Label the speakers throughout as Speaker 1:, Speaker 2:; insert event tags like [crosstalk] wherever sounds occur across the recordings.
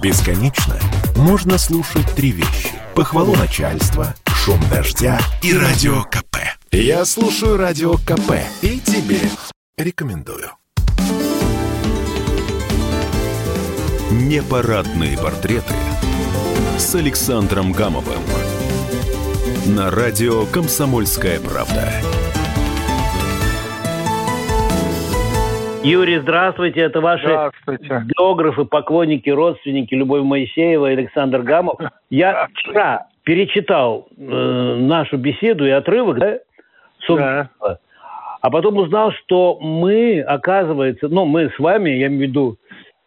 Speaker 1: Бесконечно можно слушать три вещи. Похвалу начальства, шум дождя и радио КП. Я слушаю радио КП и тебе рекомендую. Непарадные портреты с Александром Гамовым на радио «Комсомольская правда».
Speaker 2: Юрий, здравствуйте. Это ваши
Speaker 3: Здравствуйте.
Speaker 2: биографы, поклонники, родственники Любовь Моисеева и Александр Гамов. Я вчера перечитал э, нашу беседу и отрывок, да, собственно, а потом узнал, что мы, оказывается, ну, мы с вами, я имею в виду,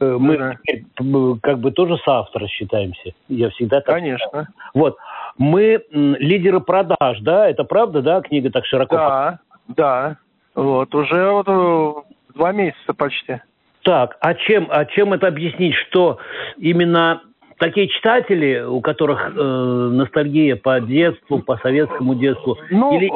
Speaker 2: э, мы теперь, м, как бы тоже соавторы считаемся. Я всегда так
Speaker 3: Конечно.
Speaker 2: Вот. Мы м, лидеры продаж, да? Это правда, да? Книга так широко
Speaker 3: Да, да. Вот, уже вот э, два месяца почти.
Speaker 2: Так, а чем, а чем это объяснить, что именно такие читатели, у которых э, ностальгия по детству, по советскому детству,
Speaker 3: Ну,
Speaker 2: или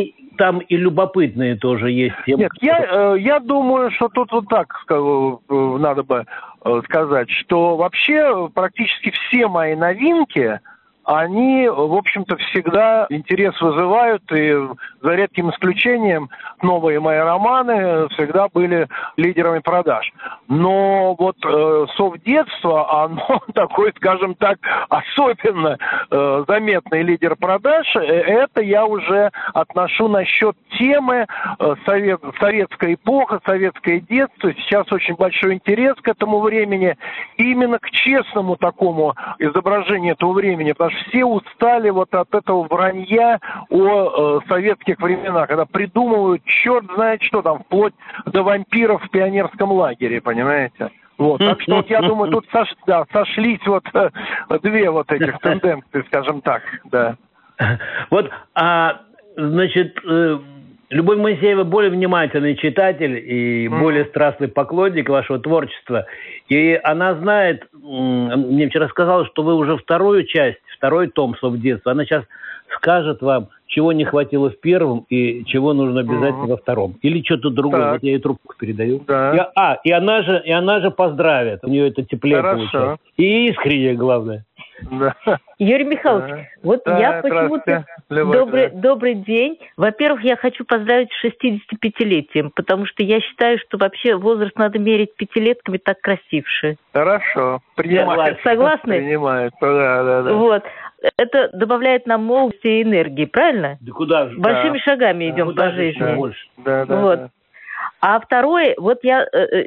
Speaker 2: и- там и любопытные тоже есть темы?
Speaker 3: Нет, я, э, я думаю, что тут вот так скажу, э, надо бы э, сказать, что вообще э, практически все мои новинки, они, в общем-то, всегда интерес вызывают, и за редким исключением новые мои романы всегда были лидерами продаж. Но вот э, совдетство, оно [laughs] такой, скажем так, особенно э, заметный лидер продаж, э, это я уже отношу насчет темы э, совет, советская эпоха, советское детство. Сейчас очень большой интерес к этому времени, именно к честному такому изображению этого времени, потому что все устали вот от этого вранья о э, советских временах, когда придумывают черт знает что там, вплоть до вампиров в пионерском лагере, понимаете? Вот, так что вот я думаю, тут сош- да, сошлись вот э, две вот этих [laughs] тенденции, скажем так, да.
Speaker 2: Вот, а, значит, э, Любовь Моисеева более внимательный читатель и более страстный поклонник вашего творчества. И она знает, мне вчера сказала, что вы уже вторую часть, второй том «Слов детства», она сейчас скажет вам, чего не хватило в первом и чего нужно обязательно
Speaker 3: Мгм.
Speaker 2: во втором. Или что-то другое.
Speaker 3: Так.
Speaker 2: Вот я ей трубку передаю.
Speaker 3: Да.
Speaker 2: И- а, и она же, и она же поздравит. У нее это теплее
Speaker 3: Хорошо.
Speaker 2: получается. И искренне, главное.
Speaker 3: Да.
Speaker 4: Юрий Михайлович,
Speaker 3: Да.
Speaker 4: вот
Speaker 3: Да,
Speaker 4: я почему-то... Добрый,
Speaker 3: да.
Speaker 4: добрый день. Во-первых, я хочу поздравить с 65-летием, потому что я считаю, что вообще возраст надо мерить пятилетками так красивше.
Speaker 3: Хорошо. Принимает.
Speaker 4: Согласны?
Speaker 3: Принимает. Да, да, да.
Speaker 4: Вот. Это добавляет нам молодости и энергии, правильно?
Speaker 2: Да куда же?
Speaker 4: Большими шагами идем
Speaker 2: Куда
Speaker 4: по жизни.
Speaker 2: больше?
Speaker 3: Да, да,
Speaker 4: Вот.
Speaker 3: да.
Speaker 4: А второе, вот я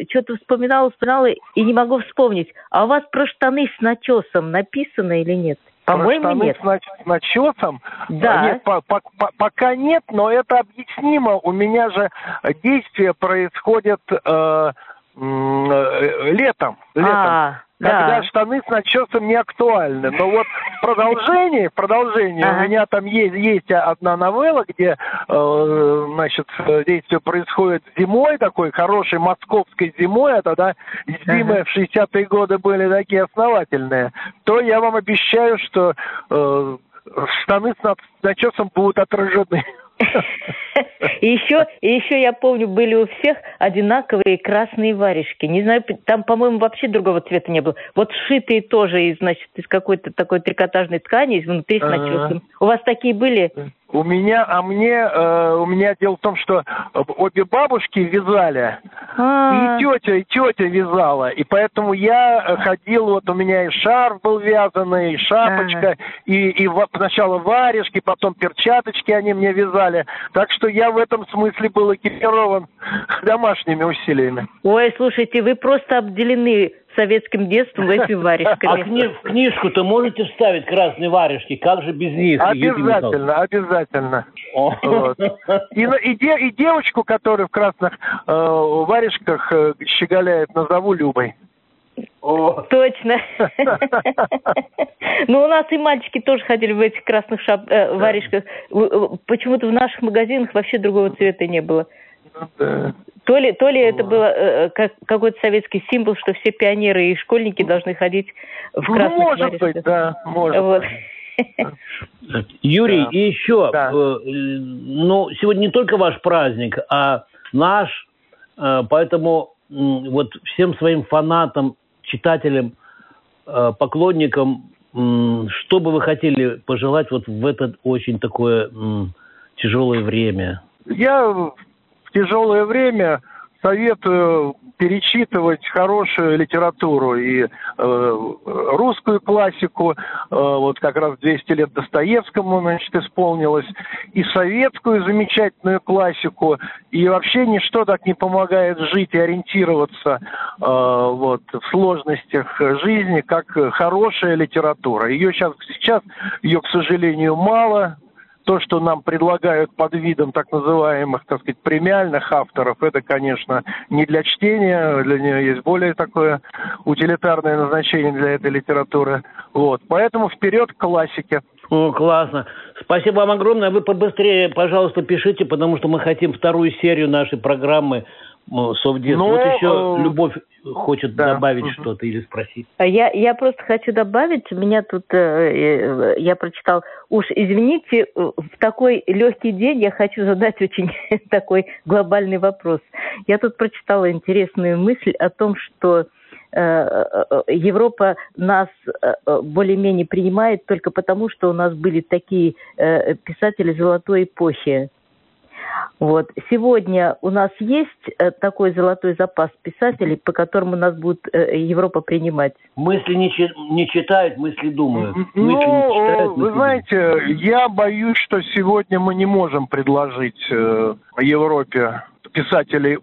Speaker 4: что-то вспоминала, вспоминала и не могу вспомнить. А у вас про штаны с начесом написано или нет? По-моему, нет.
Speaker 3: С, нач- с начесом?
Speaker 4: Да.
Speaker 3: Нет, по- по- по- пока нет, но это объяснимо. У меня же действие происходит э, э, летом. летом.
Speaker 4: А,
Speaker 3: Когда
Speaker 4: да.
Speaker 3: штаны с начесом не актуальны. Но вот в продолжении, в продолжении
Speaker 4: Ага.
Speaker 3: у меня там есть, есть одна новелла, где э, значит, э, действие происходит зимой, такой хорошей московской зимой, а тогда зимы
Speaker 4: Ага.
Speaker 3: в 60-е годы были такие основательные, то я вам обещаю, что э, штаны с начесом будут отражены. [laughs]
Speaker 4: И еще, и еще я помню, были у всех одинаковые красные варежки. Не знаю, там, по-моему, вообще другого цвета не было. Вот сшитые тоже из, значит, из какой-то такой трикотажной ткани, из внутри с начесом. У вас такие были?
Speaker 3: У меня, а мне, э, у меня дело в том, что обе бабушки вязали,
Speaker 4: А,
Speaker 3: И тетя, и тетя вязала. И поэтому я э, ходил, вот у меня и шарф был вязаный, и шапочка, и, и ва- сначала варежки, потом перчаточки они мне вязали. Так что я в этом смысле был экипирован домашними усилиями.
Speaker 4: Ой, слушайте, вы просто обделены советским детством этими
Speaker 2: А
Speaker 4: варежками.
Speaker 2: кни- в книжку-то можете вставить красные варежки? Как же без них?
Speaker 3: Обязательно, обязательно. Вот. И, и, де- и девочку, которая в красных э, варежках э, щеголяет, назову Любой.
Speaker 2: О.
Speaker 4: Точно. [laughs] Ну, у нас и мальчики тоже ходили в этих красных шап... э, варежках. Э, Почему-то в наших магазинах вообще другого цвета не было.
Speaker 3: Ну да.
Speaker 4: То ли, то ли это было э, как, какой-то советский символ, что все пионеры и школьники должны ходить в
Speaker 3: Ну,
Speaker 4: красных
Speaker 3: может
Speaker 4: варежках.
Speaker 3: быть, да, может
Speaker 4: Вот.
Speaker 2: Юрий,
Speaker 3: Да.
Speaker 2: и еще,
Speaker 3: Да.
Speaker 2: э, ну, сегодня не только ваш праздник, а наш, э, поэтому вот всем своим фанатам, читателям э, поклонникам, что бы вы хотели пожелать вот в это очень такое тяжелое время?
Speaker 3: Я в тяжелое время советую перечитывать хорошую литературу и э, русскую классику, э, вот как раз 200 лет Достоевскому, значит, исполнилось, и советскую замечательную классику, и вообще ничто так не помогает жить и ориентироваться э, вот, в сложностях жизни, как хорошая литература. Ее сейчас, сейчас ее, к сожалению, мало, то, что нам предлагают под видом так называемых, так сказать, премиальных авторов, это, конечно, не для чтения, для нее есть более такое утилитарное назначение для этой литературы. Вот. Поэтому вперед к классике.
Speaker 2: О, классно. Спасибо вам огромное. Вы побыстрее, пожалуйста, пишите, потому что мы хотим вторую серию нашей программы Совдеп. Ну, вот еще э, Любовь хочет да. добавить угу. что-то или спросить.
Speaker 4: А я, я просто хочу добавить, меня тут, э, э, я прочитал, уж извините, в такой легкий день я хочу задать очень [laughs] такой глобальный вопрос. Я тут прочитала интересную мысль о том, что Европа нас более-менее принимает только потому, что у нас были такие писатели золотой эпохи. Вот. Сегодня у нас есть э, такой золотой запас писателей, по которому нас будет э, Европа принимать?
Speaker 2: Мысли не, не читают, мысли думают. Мысли
Speaker 3: ну, не читают, вы знаете, думают. я боюсь, что сегодня мы не можем предложить э, Европе писателей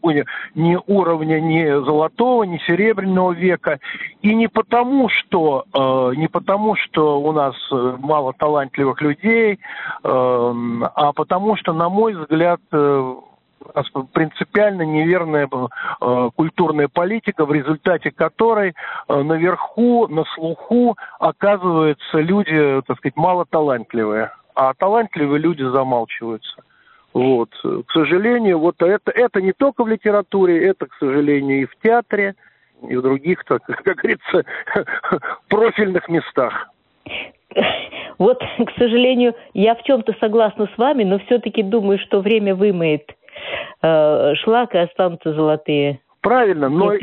Speaker 3: ни уровня ни золотого, ни серебряного века. И не потому, что, э, не потому, что у нас э, мало талантливых людей, э, а потому что, на мой взгляд, э, принципиально неверная э, культурная политика, в результате которой э, наверху, на слуху оказываются люди, так сказать, малоталантливые, а талантливые люди замалчиваются. Вот. К сожалению, вот это, это не только в литературе, это, к сожалению, и в театре, и в других, так, [laughs] как говорится, [laughs] профильных местах.
Speaker 4: Вот, к сожалению, я в чем-то согласна с вами, но все-таки думаю, что время вымоет э, шлак и останутся золотые
Speaker 3: Правильно, но э,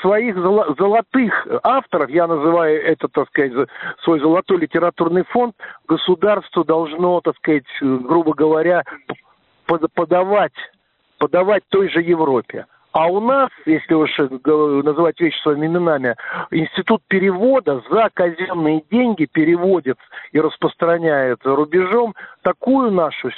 Speaker 3: своих золотых авторов, я называю это, так сказать, свой золотой литературный фонд, государство должно, так сказать, грубо говоря, подавать, подавать той же Европе. А у нас, если уж называть вещи своими именами, институт перевода за казенные деньги переводит и распространяет за рубежом такую нашу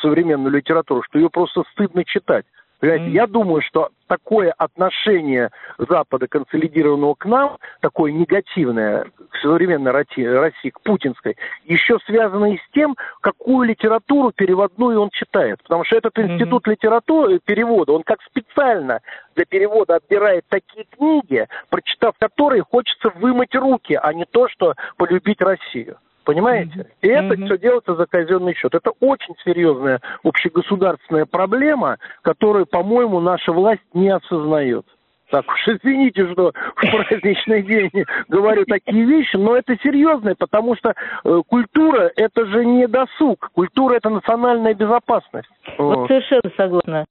Speaker 3: современную литературу, что ее просто стыдно читать. Понимаете, mm. я думаю, что такое отношение Запада консолидированного к нам, такое негативное к современной России, к путинской, еще связано и с тем, какую литературу переводную он читает. Потому что этот институт mm-hmm. литературы, перевода, он как специально для перевода отбирает такие книги, прочитав которые хочется вымыть руки, а не то, что полюбить Россию. Понимаете? Mm-hmm. И это mm-hmm. все делается за казенный счет. Это очень серьезная общегосударственная проблема, которую, по-моему, наша власть не осознает. Так уж извините, что в [laughs] праздничный день говорю такие вещи, но это серьезно, потому что э, культура – это же не досуг. Культура – это национальная безопасность.
Speaker 4: Вот. совершенно согласна.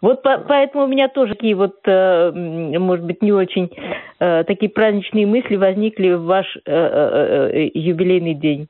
Speaker 4: Вот по, поэтому у меня тоже такие вот, э, может быть, не очень э, такие праздничные мысли возникли в ваш э, юбилейный день.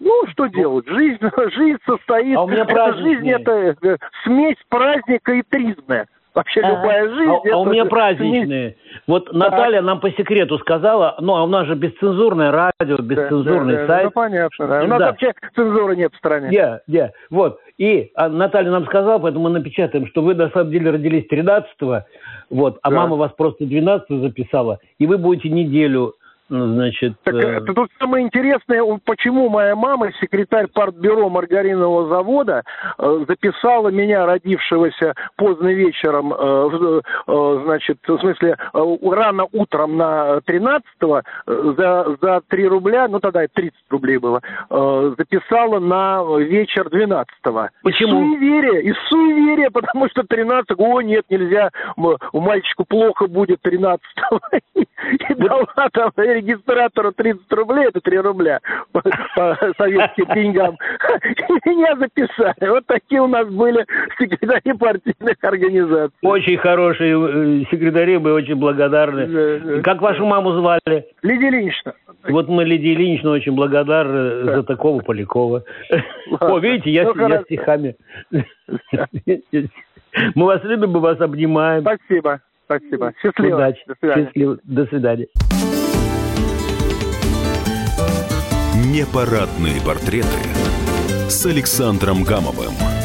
Speaker 3: Ну, что делать? Жизнь, [laughs] жизнь состоит... А у меня это жизнь – это смесь праздника и тризны. Вообще а, любая жизнь.
Speaker 2: А, а у меня праздничные. Вот да. Наталья нам по секрету сказала, ну а у нас же бесцензурное радио, бесцензурный да, да, сайт.
Speaker 3: Да, ну понятно, да. У нас да. вообще цензуры нет в стране.
Speaker 2: Yeah, yeah. Вот. И а, Наталья нам сказала, поэтому мы напечатаем, что вы на самом деле родились 13-го, вот, а да. мама вас просто 12 записала, и вы будете неделю значит...
Speaker 3: Так, э... Тут самое интересное, почему моя мама, секретарь партбюро маргаринового завода, э, записала меня, родившегося поздно вечером, э, значит, в смысле, рано утром на 13-го, э, за, за 3 рубля, ну тогда 30 рублей было, записала на вечер 12-го.
Speaker 2: Почему?
Speaker 3: Из суеверия, из суеверия, [laughs] потому что 13 о, нет, нельзя, у мальчику плохо будет 13-го. [laughs] И дала там регистратору 30 рублей, это 3 рубля [laughs] по, по советским деньгам. [laughs] И меня записали. Вот такие у нас были [laughs] секретари партийных организаций.
Speaker 2: Очень хорошие э, секретари, мы очень благодарны. Да, да. Как вашу маму звали?
Speaker 3: Лидия Ильинична.
Speaker 2: Вот мы Лидии Ильинична очень благодарны да. за такого Полякова. Ладно. О, видите, я, ну, я стихами. Мы вас любим, мы вас обнимаем.
Speaker 3: Спасибо. Спасибо. Счастливо.
Speaker 2: Удачи. До свидания. Счастливо. До свидания.
Speaker 1: Непарадные портреты с Александром Гамовым.